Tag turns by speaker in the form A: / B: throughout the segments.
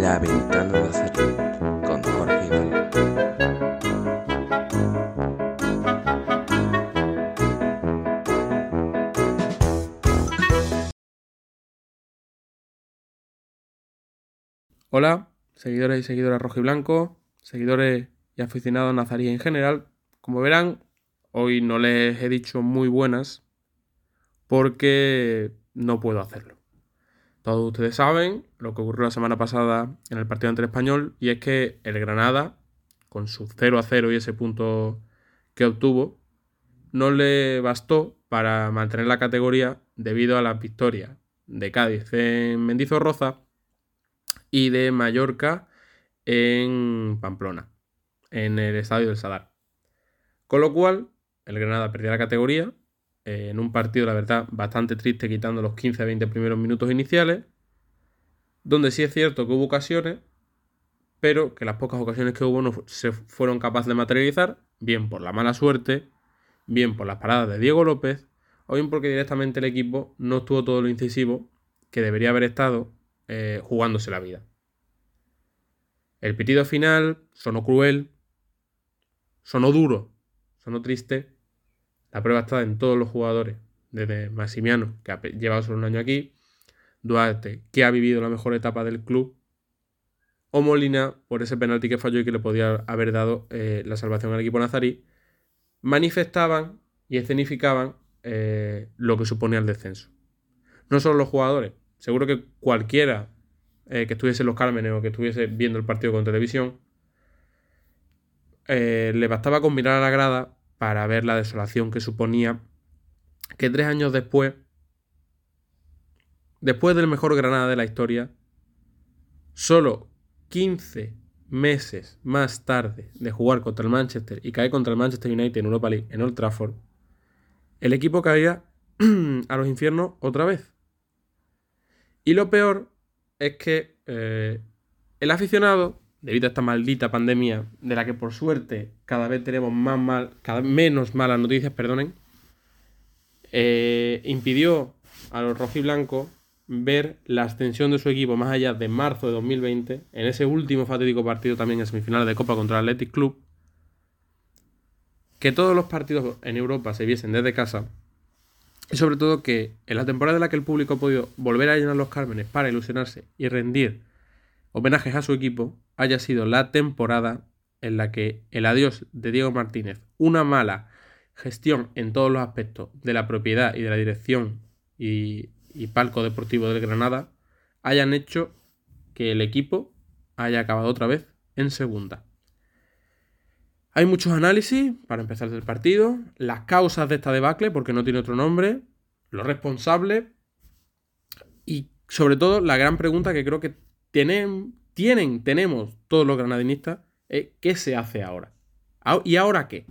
A: La ventana de con Jorge.
B: Hola, seguidores y seguidoras rojo y blanco, seguidores y aficionados nazaríes en general. Como verán, hoy no les he dicho muy buenas porque no puedo hacerlo. Todos ustedes saben lo que ocurrió la semana pasada en el partido ante el español y es que el Granada, con su 0 a 0 y ese punto que obtuvo, no le bastó para mantener la categoría debido a las victorias de Cádiz en Mendizorroza y de Mallorca en Pamplona, en el estadio del Sadar. Con lo cual, el Granada perdió la categoría eh, en un partido, la verdad, bastante triste, quitando los 15-20 primeros minutos iniciales, donde sí es cierto que hubo ocasiones, pero que las pocas ocasiones que hubo no se fueron capaces de materializar, bien por la mala suerte, bien por las paradas de Diego López, o bien porque directamente el equipo no estuvo todo lo incisivo que debería haber estado eh, jugándose la vida. El pitido final sonó cruel, sonó duro, sonó triste. La prueba está en todos los jugadores, desde Massimiano, que ha llevado solo un año aquí, Duarte, que ha vivido la mejor etapa del club, o Molina, por ese penalti que falló y que le podía haber dado eh, la salvación al equipo nazarí, manifestaban y escenificaban eh, lo que suponía el descenso. No solo los jugadores, seguro que cualquiera eh, que estuviese en los Cármenes o que estuviese viendo el partido con televisión, le bastaba con mirar a la grada para ver la desolación que suponía que tres años después, después del mejor Granada de la historia, solo 15 meses más tarde de jugar contra el Manchester y caer contra el Manchester United en Europa League en Old Trafford, el equipo caía a los infiernos otra vez. Y lo peor es que eh, el aficionado, debido a esta maldita pandemia, de la que por suerte cada vez tenemos más mal, cada menos malas noticias, perdonen, eh, impidió a los rojiblancos ver la ascensión de su equipo más allá de marzo de 2020, en ese último fatídico partido también en semifinales de Copa contra el Athletic Club, que todos los partidos en Europa se viesen desde casa y sobre todo que en la temporada en la que el público ha podido volver a llenar los Cármenes para ilusionarse y rendir homenajes a su equipo, haya sido la temporada en la que el adiós de Diego Martínez, una mala gestión en todos los aspectos de la propiedad y de la dirección y, y palco deportivo del Granada, hayan hecho que el equipo haya acabado otra vez en segunda. Hay muchos análisis para empezar del partido, las causas de esta debacle, porque no tiene otro nombre, los responsables y sobre todo la gran pregunta que creo que tienen, tienen tenemos todos los granadinistas es ¿qué se hace ahora? ¿Y ahora qué?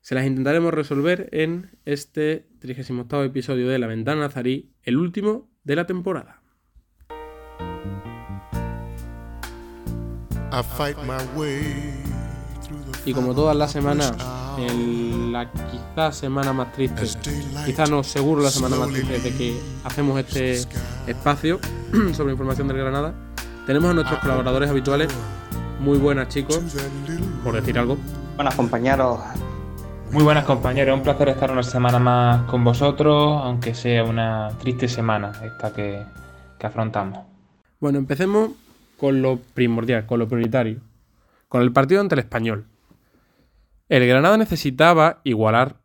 B: Se las intentaremos resolver en este 38 episodio de La Ventana Nazarí, el último de la temporada. Y como todas las semanas, en la quizás semana más triste, quizás no, seguro la semana más triste de que hacemos este espacio sobre información del Granada, tenemos a nuestros colaboradores habituales. Muy buenas chicos, por decir algo.
C: Buenas compañeros,
D: Muy buenas compañeros, un placer estar una semana más con vosotros, aunque sea una triste semana esta que, que afrontamos.
B: Bueno, empecemos con lo primordial, con lo prioritario, con el partido ante el español. El Granada necesitaba igualar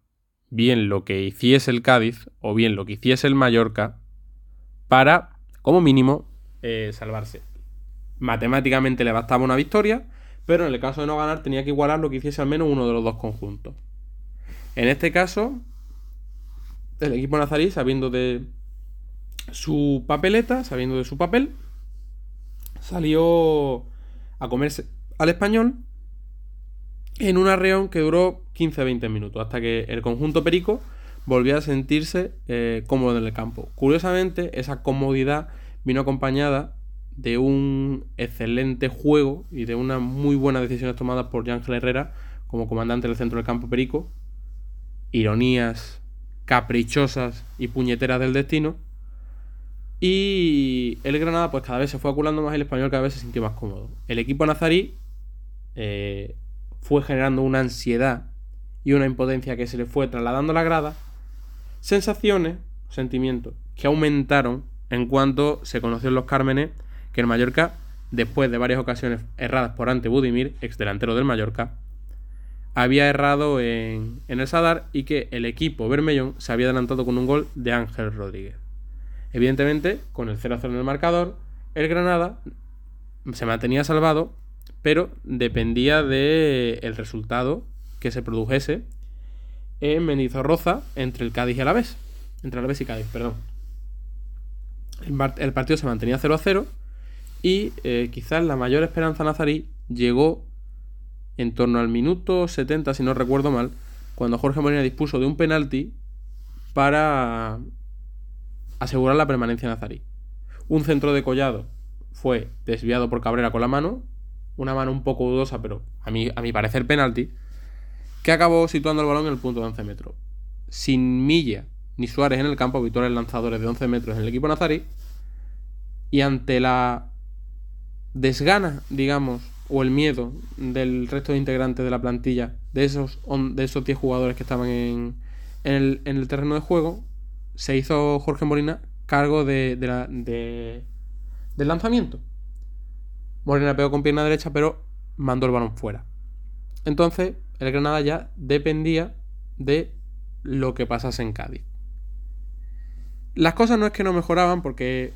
B: bien lo que hiciese el Cádiz o bien lo que hiciese el Mallorca para, como mínimo, eh, salvarse. Matemáticamente le bastaba una victoria, pero en el caso de no ganar tenía que igualar lo que hiciese al menos uno de los dos conjuntos. En este caso, el equipo nazarí, sabiendo de su papeleta, sabiendo de su papel, salió a comerse al español en un arreón que duró 15-20 minutos, hasta que el conjunto perico volvió a sentirse eh, cómodo en el campo. Curiosamente, esa comodidad vino acompañada de un excelente juego y de unas muy buenas decisiones tomadas por Ángel Herrera como comandante del centro del campo perico, ironías caprichosas y puñeteras del destino, Y el Granada, pues cada vez se fue aculando más, el español cada vez se sintió más cómodo. El equipo nazarí eh, fue generando una ansiedad y una impotencia que se le fue trasladando a la grada. Sensaciones, sentimientos, que aumentaron en cuanto se conoció en los Cármenes que el Mallorca, después de varias ocasiones erradas por ante Budimir, ex delantero del Mallorca, había errado en, en el Sadar y que el equipo Bermellón se había adelantado con un gol de Ángel Rodríguez. Evidentemente, con el 0-0 en el marcador, el Granada se mantenía salvado, pero dependía del el resultado que se produjese en Mendizorroza entre el Cádiz y Alavés. Entre Alavés y Cádiz, perdón. El, el partido se mantenía 0 0 y eh, quizás la mayor esperanza nazarí llegó en torno al minuto 70, si no recuerdo mal, cuando Jorge Molina dispuso de un penalti para asegurar la permanencia nazarí. Un centro de collado fue desviado por Cabrera con la mano, una mano un poco dudosa, pero a mi, a mi parecer penalti, que acabó situando el balón en el punto de 11 metros. Sin Milla ni Suárez en el campo, habituales lanzadores de 11 metros en el equipo nazarí, y ante la desgana, digamos, o el miedo del resto de integrantes de la plantilla, de esos, de esos 10 jugadores que estaban en, el, en el terreno de juego, se hizo Jorge Molina cargo de, la, de, del lanzamiento. Molina pegó con pierna derecha, pero mandó el balón fuera. Entonces, el Granada ya dependía de lo que pasase en Cádiz. Las cosas no es que no mejoraban porque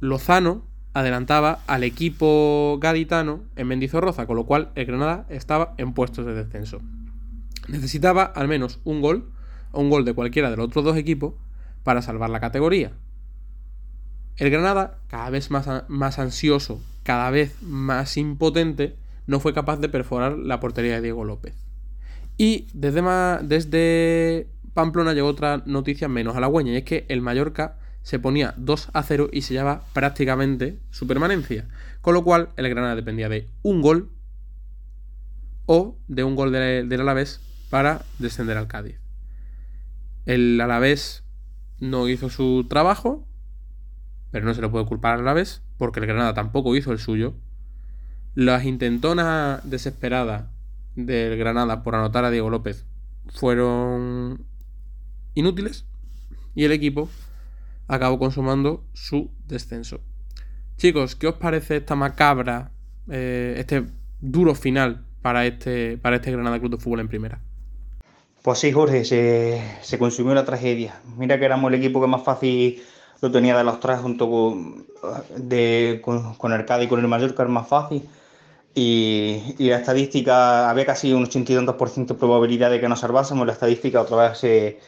B: Lozano adelantaba al equipo gaditano en Mendizorroza, con lo cual el Granada estaba en puestos de descenso. Necesitaba al menos un gol o un gol de cualquiera de los otros dos equipos para salvar la categoría. El Granada, cada vez más, más ansioso, cada vez más impotente, no fue capaz de perforar la portería de Diego López. Y desde, desde Pamplona llegó otra noticia menos halagüeña, y es que el Mallorca se ponía 2 a 0 y se llevaba prácticamente su permanencia. Con lo cual, el Granada dependía de un gol o de un gol del Alavés para descender al Cádiz. El Alavés no hizo su trabajo, pero no se lo puede culpar al Alavés, porque el Granada tampoco hizo el suyo. Las intentonas desesperadas del Granada por anotar a Diego López fueron inútiles y el equipo acabó consumando su descenso. Chicos, ¿qué os parece esta macabra, eh, este duro final para este, para este Granada Club de Fútbol en primera?
C: Pues sí, Jorge, se, consumió la tragedia. Mira que éramos el equipo que más fácil lo tenía de los tres junto con, de, con, el Cádiz y con el Mallorca, era más fácil. Y, la estadística, había casi un 82% de probabilidad de que nos salvásemos, la estadística otra vez se,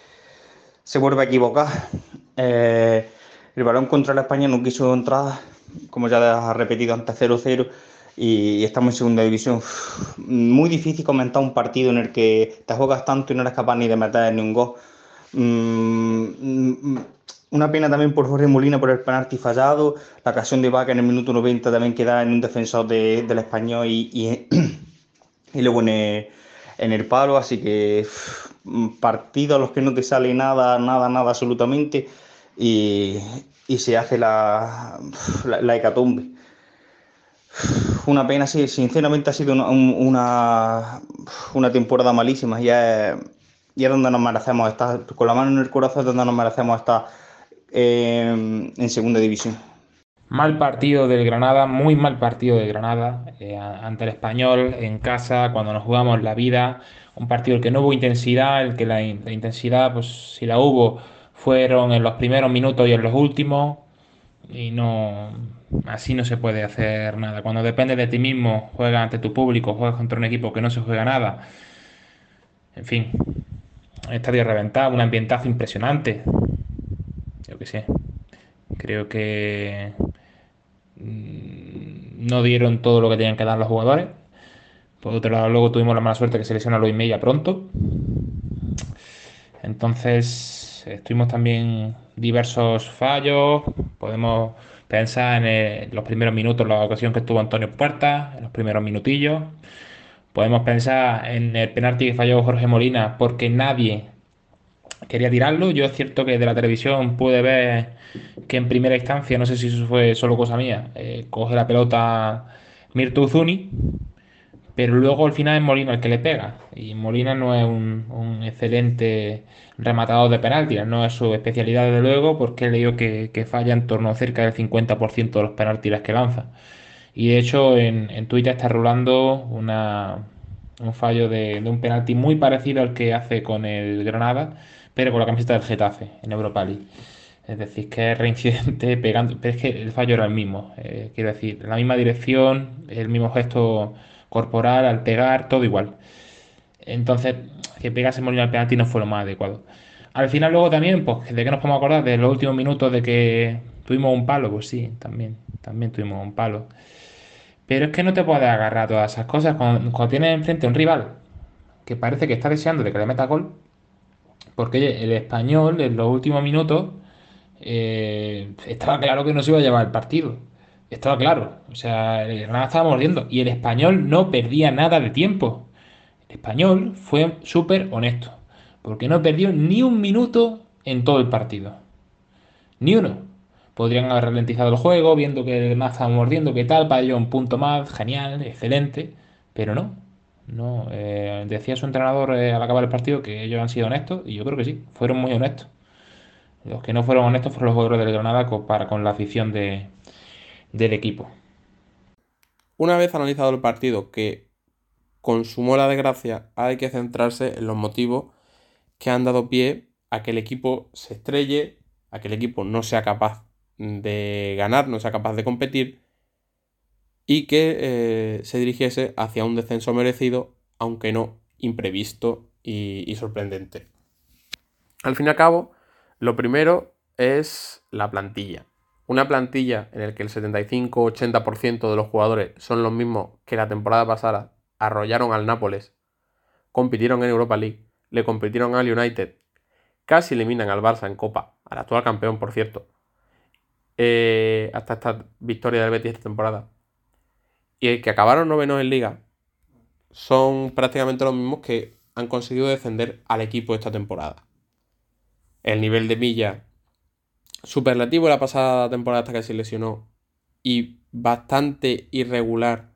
C: se vuelve a equivocar. Eh, el balón contra la España no quiso entrar, como ya ha repetido antes, 0-0 y estamos en segunda división. Muy difícil comentar un partido en el que te juegas tanto y no eres capaz ni de meter ni un gol. Mm, una pena también por Jorge Molina por el penalti fallado, la ocasión de Vaca en el minuto 90 también queda en un defensor del español y, y, luego en el, en el, palo, así que partido a los que no te sale nada, nada, nada absolutamente y, se hace la, la, hecatombe. Una pena, sí, sinceramente ha sido una, una, temporada malísima. Ya es, ya donde nos merecemos estar, con la mano en el corazón, donde nos merecemos estar eh, en segunda división.
D: Mal partido del Granada, muy mal partido del Granada eh, ante el español en casa, cuando nos jugamos la vida. Un partido en el que no hubo intensidad, el que la, la intensidad, pues si la hubo, fueron en los primeros minutos y en los últimos y no así no se puede hacer nada. Cuando depende de ti mismo, juegas ante tu público, juegas contra un equipo que no se juega nada. En fin, estadio reventado, un ambientazo impresionante. Yo que sé. Creo que mm, no dieron todo lo que tenían que dar los jugadores. Por otro lado, luego tuvimos la mala suerte que se lesiona Luis Mella pronto. Entonces, Estuvimos también diversos fallos. Podemos pensar en los primeros minutos, la ocasión que estuvo Antonio Puerta, en los primeros minutillos. Podemos pensar en el penalti que falló Jorge Molina, porque nadie quería tirarlo. Yo es cierto que de la televisión pude ver que en primera instancia, no sé si eso fue solo cosa mía, eh, coge la pelota Mirto Uzuni, pero luego al final es Molina el que le pega. Y Molina no es un, excelente rematador de penaltis, no es su especialidad desde luego, porque he leído que, falla en torno a cerca del 50% de los penaltis que lanza. Y de hecho en, Twitter está rulando una, un fallo de, de un penalti muy parecido al que hace con el Granada, pero con la camiseta del Getafe en Europa League. Es decir, que es reincidente pegando, pero es que el fallo era el mismo. eh, quiero decir, la misma dirección, el mismo gesto corporal al pegar, todo igual. Entonces, que pegase Molina al penalti no fue lo más adecuado. Al final, luego también, pues, ¿de qué nos podemos acordar? De los últimos minutos de que tuvimos un palo, pues sí, también, también tuvimos un palo. Pero es que no te puedes agarrar a todas esas cosas cuando, tienes enfrente a un rival que parece que está deseando de que le meta gol. Porque el español en los últimos minutos eh, estaba claro que no se iba a llevar el partido. Estaba claro. O sea, el Granada estaba mordiendo. Y el español no perdía nada de tiempo. El español fue súper honesto. Porque no perdió ni un minuto en todo el partido. Ni uno. Podrían haber ralentizado el juego, viendo que el Granada estaba mordiendo, que tal, para un punto más, genial, excelente. Pero no. No. eh, decía su entrenador eh, al acabar el partido que ellos han sido honestos. Y yo creo que sí. Fueron muy honestos. Los que no fueron honestos fueron los jugadores del Granada para con la afición de, del equipo.
B: Una vez analizado el partido que consumó la desgracia, hay que centrarse en los motivos que han dado pie a que el equipo se estrelle, a que el equipo no sea capaz de ganar, no sea capaz de competir y que eh, se dirigiese hacia un descenso merecido, aunque no imprevisto y, y sorprendente. Al fin y al cabo, lo primero es la plantilla. Una plantilla en la que el 75-80% de los jugadores son los mismos que la temporada pasada arrollaron al Nápoles, compitieron en Europa League, le compitieron al United, casi eliminan al Barça en Copa, al actual campeón, por cierto, eh, hasta esta victoria del Betis esta temporada, y que acabaron novenos en Liga, son prácticamente los mismos que han conseguido defender al equipo esta temporada. El nivel de Milla superlativo la pasada temporada hasta que se lesionó. Y bastante irregular,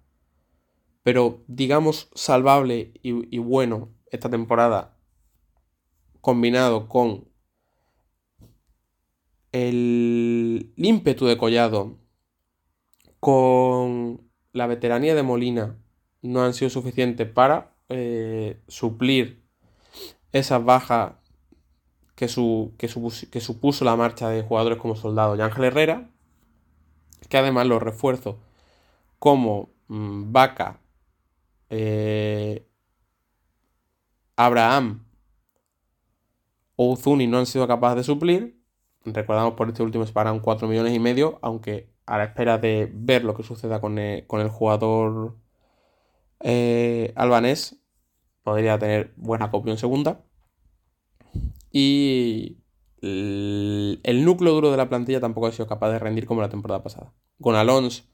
B: pero digamos salvable y, y bueno esta temporada, combinado con el ímpetu de Collado, con la veteranía de Molina, no han sido suficientes para eh, suplir esas bajas que, su, que, que supuso la marcha de jugadores como Soldado y Ángel Herrera, que además los refuerzos como mm, Vaca, eh, Abraham o Uzuni no han sido capaces de suplir. Recordamos por este último se pagan 4 millones y medio, aunque a la espera de ver lo que suceda con el, con el jugador eh, albanés, podría tener buena copia en segunda. Y el, núcleo duro de la plantilla tampoco ha sido capaz de rendir como la temporada pasada. Con Alonso,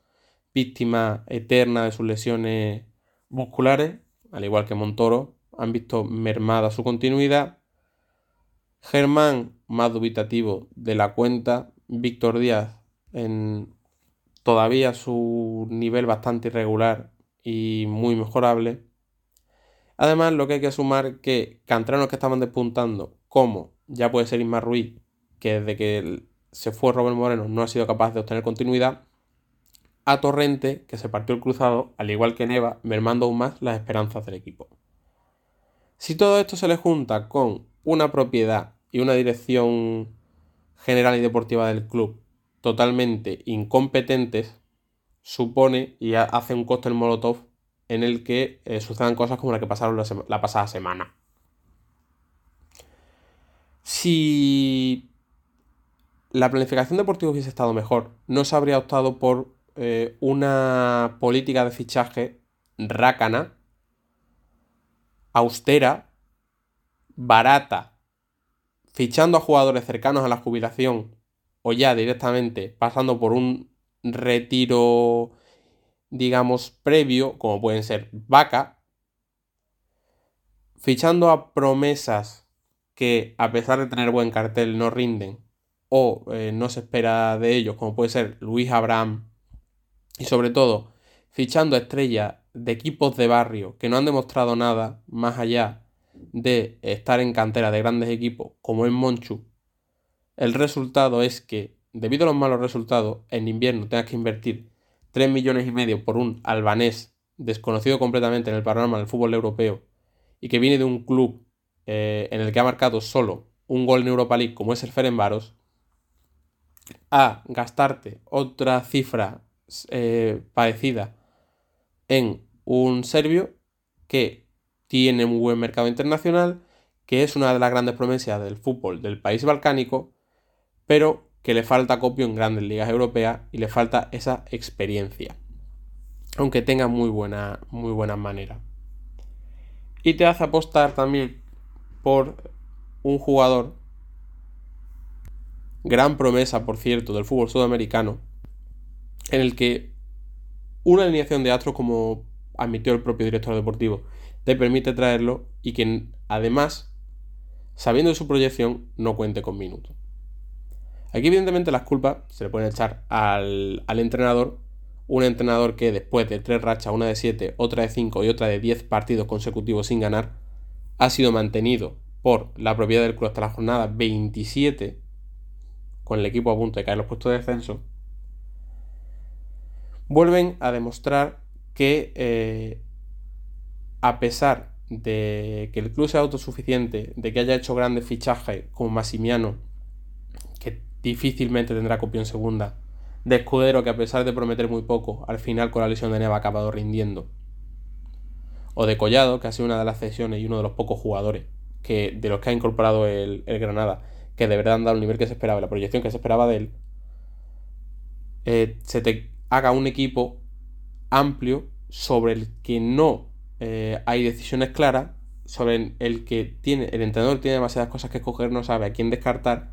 B: víctima eterna de sus lesiones musculares, al igual que Montoro, han visto mermada su continuidad. Germán, más dubitativo de la cuenta. Víctor Díaz, en todavía su nivel bastante irregular y muy mejorable. Además, lo que hay que sumar que canteranos que estaban despuntando, como ya puede ser Ismar Ruiz, que desde que se fue Robert Moreno no ha sido capaz de obtener continuidad, a Torrente, que se partió el cruzado, al igual que Neva, mermando aún más las esperanzas del equipo. Si todo esto se le junta con una propiedad y una dirección general y deportiva del club totalmente incompetentes, supone y ha- hace un cóctel molotov en el que eh, sucedan cosas como la que pasaron la pasada semana. Si la planificación deportiva hubiese estado mejor, no se habría optado por eh, una política de fichaje rácana, austera, barata, fichando a jugadores cercanos a la jubilación o ya directamente pasando por un retiro, digamos, previo, como pueden ser Vaca, fichando a promesas que a pesar de tener buen cartel no rinden o eh, no se espera de ellos, como puede ser Luis Abraham, y sobre todo fichando estrellas de equipos de barrio que no han demostrado nada más allá de estar en cantera de grandes equipos como el Monchu, el resultado es que, debido a los malos resultados, en invierno tengas que invertir 3 millones y medio por un albanés desconocido completamente en el panorama del fútbol europeo y que viene de un club eh, en el que ha marcado solo un gol en Europa League como es el Ferenbaros, a gastarte otra cifra eh, parecida en un serbio que tiene un buen mercado internacional, que es una de las grandes promesas del fútbol del país balcánico, pero que le falta copio en grandes ligas europeas y le falta esa experiencia. Aunque tenga muy buena, muy buenas maneras. Y te hace apostar también por un jugador, gran promesa, por cierto, del fútbol sudamericano, en el que una alineación de astros, como admitió el propio director deportivo, te permite traerlo y que además, sabiendo de su proyección, no cuente con minutos. Aquí evidentemente las culpas se le pueden echar al, entrenador, un entrenador que después de tres rachas, una de siete, otra de cinco y otra de diez partidos consecutivos sin ganar, ha sido mantenido por la propiedad del club hasta la jornada 27, con el equipo a punto de caer los puestos de descenso, vuelven a demostrar que eh, a pesar de que el club sea autosuficiente, de que haya hecho grandes fichajes como Massimiano, que difícilmente tendrá copia en segunda, de Escudero, que a pesar de prometer muy poco, al final con la lesión de Neva ha acabado rindiendo, o de Collado, que ha sido una de las cesiones y uno de los pocos jugadores que, de los que ha incorporado el, Granada, que de verdad han dado el nivel que se esperaba, la proyección que se esperaba de él, eh, se te haga un equipo amplio sobre el que no eh, hay decisiones claras, sobre el que tiene, el entrenador tiene demasiadas cosas que escoger, no sabe a quién descartar,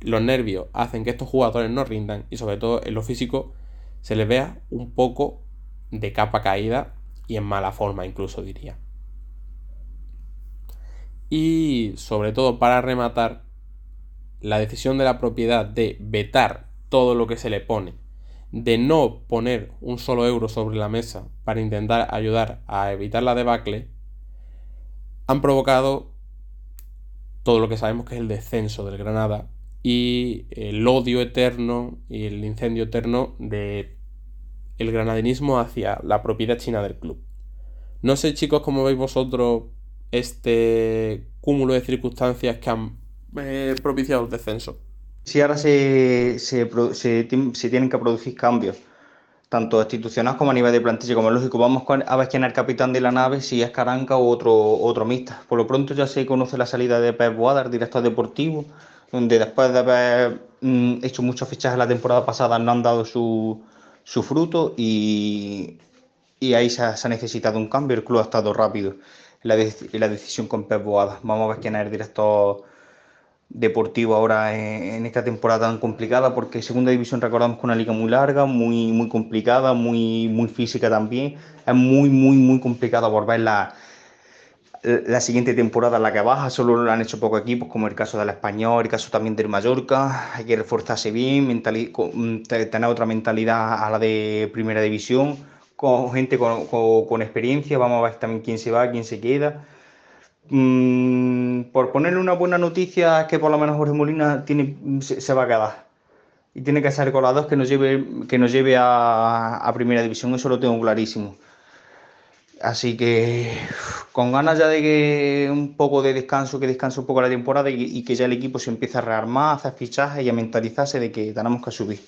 B: los nervios hacen que estos jugadores no rindan y sobre todo en lo físico se les vea un poco de capa caída y en mala forma incluso diría. Y sobre todo para rematar, la decisión de la propiedad de vetar todo lo que se le pone, de no poner un solo euro sobre la mesa para intentar ayudar a evitar la debacle, han provocado todo lo que sabemos que es el descenso del Granada y el odio eterno y el incendio eterno de el granadinismo hacia la propiedad china del club. No sé chicos cómo veis vosotros este cúmulo de circunstancias que han eh, propiciado el descenso.
C: Si ahora se, tienen que producir cambios, tanto institucionales como a nivel de plantilla, como es lógico, vamos a ver quién es el capitán de la nave, si es Caranca o otro, otro mixta. Por lo pronto ya se conoce la salida de Pep Boadar, director deportivo, donde después de haber mm, hecho muchos fichajes la temporada pasada no han dado su, su fruto y, y ahí se ha, necesitado un cambio. El club ha estado rápido en la, la decisión con Pep Boada. Vamos a ver quién es el director deportivo ahora en, esta temporada tan complicada, porque segunda división recordamos que una liga muy larga, muy, muy complicada, muy, muy física también. Es muy, muy, muy complicado volver la, la siguiente temporada la que baja, solo lo han hecho pocos equipos, como el caso del Español, el caso también del Mallorca. Hay que reforzarse bien, mm, tener otra mentalidad a la de primera división, con gente con, con experiencia. Vamos a ver también quién se va, quién se queda Mm, por ponerle una buena noticia es que por lo menos Jorge Molina tiene, se, va a quedar. Y tiene que ser con la dos que nos lleve, que nos lleve a, primera división, eso lo tengo clarísimo. Así que con ganas ya de que un poco de descanso, que descanse un poco la temporada y, que ya el equipo se empiece a rearmar, a hacer fichajes y a mentalizarse de que tenemos que subir.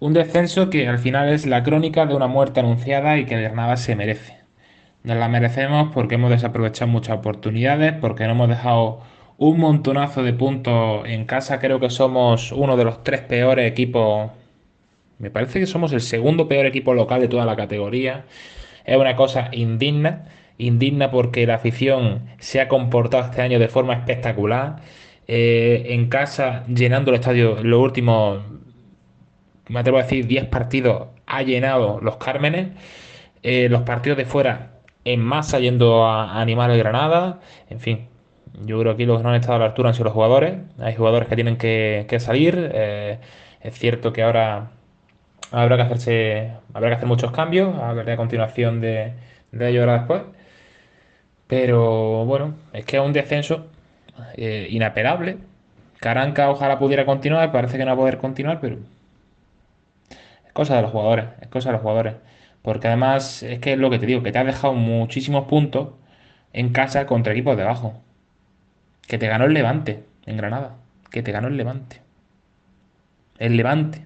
D: Un descenso que al final es la crónica de una muerte anunciada y que de nada se merece. Nos la merecemos porque hemos desaprovechado muchas oportunidades, porque no hemos dejado un montonazo de puntos en casa. Creo que somos uno de los tres peores equipos. Me parece que somos el segundo peor equipo local de toda la categoría. Es una cosa indigna. Indigna porque la afición se ha comportado este año de forma espectacular. Eh, en casa, llenando el estadio, los últimos, me atrevo a decir, 10 partidos, ha llenado los Cármenes. Eh, los partidos de fuera en masa yendo a, animar el Granada. En fin, Yo creo que aquí los que no han estado a la altura han sido los jugadores. Hay jugadores que tienen que, que salir. eh, es cierto que ahora habrá que hacerse, habrá que hacer muchos cambios. Hablaré a continuación de, de ello ahora después. Pero bueno, es que es un descenso eh, inapelable. Caranca ojalá pudiera continuar, parece que no va a poder continuar, pero es cosa de los jugadores, es cosa de los jugadores. Porque además es que es lo que te digo, que te has dejado muchísimos puntos en casa contra equipos de abajo. Que te ganó el Levante en Granada. Que te ganó el Levante. El Levante.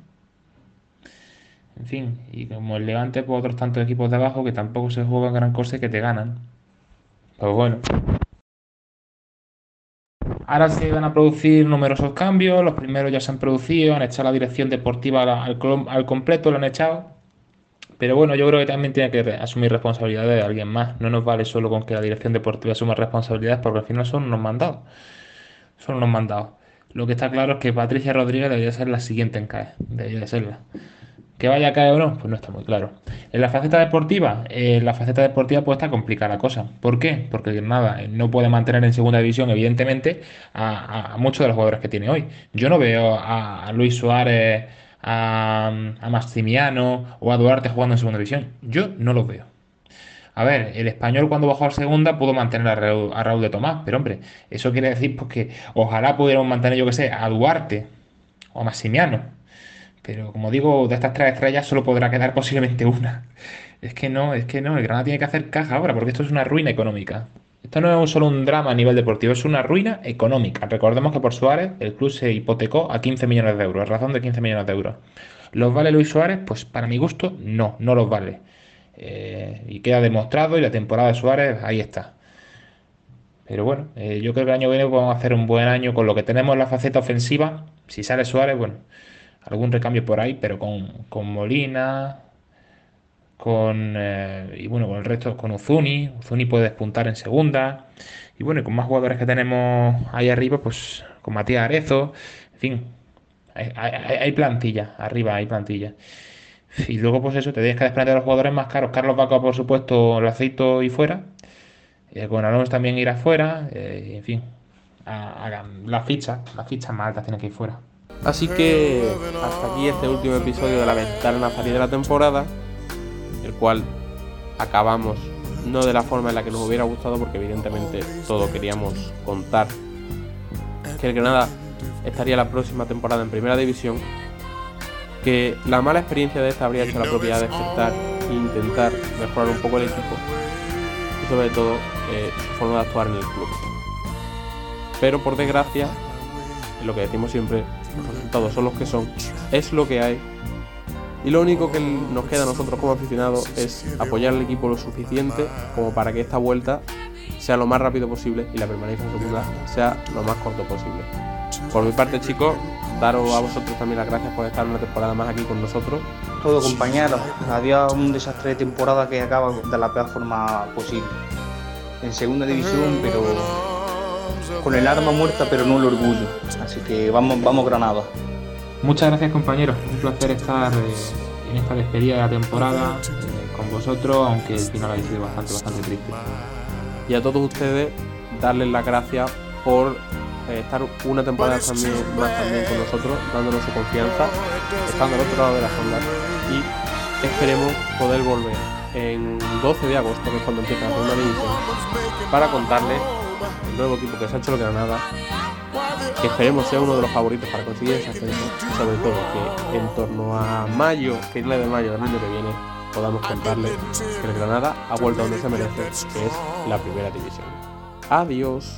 D: En fin, y como el Levante, pues otros tantos equipos de abajo que tampoco se juegan gran cosa y que te ganan. Pues bueno. Ahora se van a producir numerosos cambios. Los primeros ya se han producido. Han echado la dirección deportiva al, al completo, lo han echado. Pero bueno, yo creo que también tiene que asumir responsabilidades de alguien más. No nos vale solo con que la dirección deportiva asuma responsabilidades, porque al final son unos mandados. Son unos mandados. Lo que está claro es que Patricia Rodríguez debería ser la siguiente en caer. Debería de serla. Que vaya a caer no, pues no está muy claro. En la faceta deportiva, eh, la faceta deportiva pues está complicada la cosa. ¿Por qué? Porque nada, no puede mantener en segunda división, evidentemente, a, muchos de los jugadores que tiene hoy. Yo no veo a, Luis Suárez, a, Maximiano o a Duarte jugando en segunda división. Yo no los veo. A ver, el español cuando bajó a segunda pudo mantener a Raúl, a Raúl de Tomás, pero hombre, eso quiere decir pues, que ojalá pudiéramos mantener, yo que sé, a Duarte o a Maximiano. Pero como digo, de estas tres estrellas solo podrá quedar posiblemente una. Es que no, es que no, el Granada tiene que hacer caja ahora, porque esto es una ruina económica. Esto no es solo un drama a nivel deportivo, es una ruina económica. Recordemos que por Suárez el club se hipotecó a 15 millones de euros, razón de 15 millones de euros. ¿Los vale Luis Suárez? Pues para mi gusto, no, no los vale. Eh, y queda demostrado y la temporada de Suárez ahí está. Pero bueno, eh, yo creo que el año viene vamos a hacer un buen año con lo que tenemos en la faceta ofensiva. Si sale Suárez, bueno, algún recambio por ahí, pero con, con Molina, con eh, y bueno, con el resto, con Uzuni. Uzuni puede despuntar en segunda. Y bueno, y con más jugadores que tenemos ahí arriba, pues con Matías Arezo, en fin, hay, plantilla, arriba hay plantilla. Y luego, pues eso, te tienes que desprender de los jugadores más caros. Carlos Vaca, por supuesto, el aceito y fuera. Eh, con Alonso también irá fuera. eh, en fin, a- las fichas, las fichas más altas tienen que ir fuera.
B: Así que hasta aquí este último episodio de la ventana nazarí de la temporada, el cual acabamos no de la forma en la que nos hubiera gustado, porque evidentemente todo queríamos contar que el Granada estaría la próxima temporada en primera división, que la mala experiencia de esta habría hecho la propiedad despertar e intentar mejorar un poco el equipo y sobre todo eh, su forma de actuar en el club. Pero por desgracia, es lo que decimos siempre, los resultados son los que son, es lo que hay. Y lo único que nos queda a nosotros como aficionados es apoyar al equipo lo suficiente como para que esta vuelta sea lo más rápido posible y la permanencia en segunda sea lo más corto posible. Por mi parte, chicos, daros a vosotros también las gracias por estar una temporada más aquí con nosotros.
C: Todo compañeros, adiós un desastre de temporada que acaba de la peor forma posible. En segunda división, pero con el arma muerta, pero no el orgullo. Así que vamos, vamos Granada.
D: Muchas gracias compañeros, un placer estar eh, en esta despedida de la temporada eh, con vosotros, aunque el final ha sido bastante, bastante triste.
B: Y a todos ustedes, darles las gracias por eh, estar una temporada también, más también con nosotros, dándonos su confianza, estando al otro lado de la onda. Y esperemos poder volver en 12 de agosto, que es cuando empieza la segunda división, para contarles el nuevo equipo que se ha hecho el Granada, que esperemos sea uno de los favoritos para conseguir ese ascenso, sobre todo que en torno a mayo, finales de mayo del año que viene, podamos contarles que el Granada ha vuelto a donde se merece, que es la primera división. Adiós.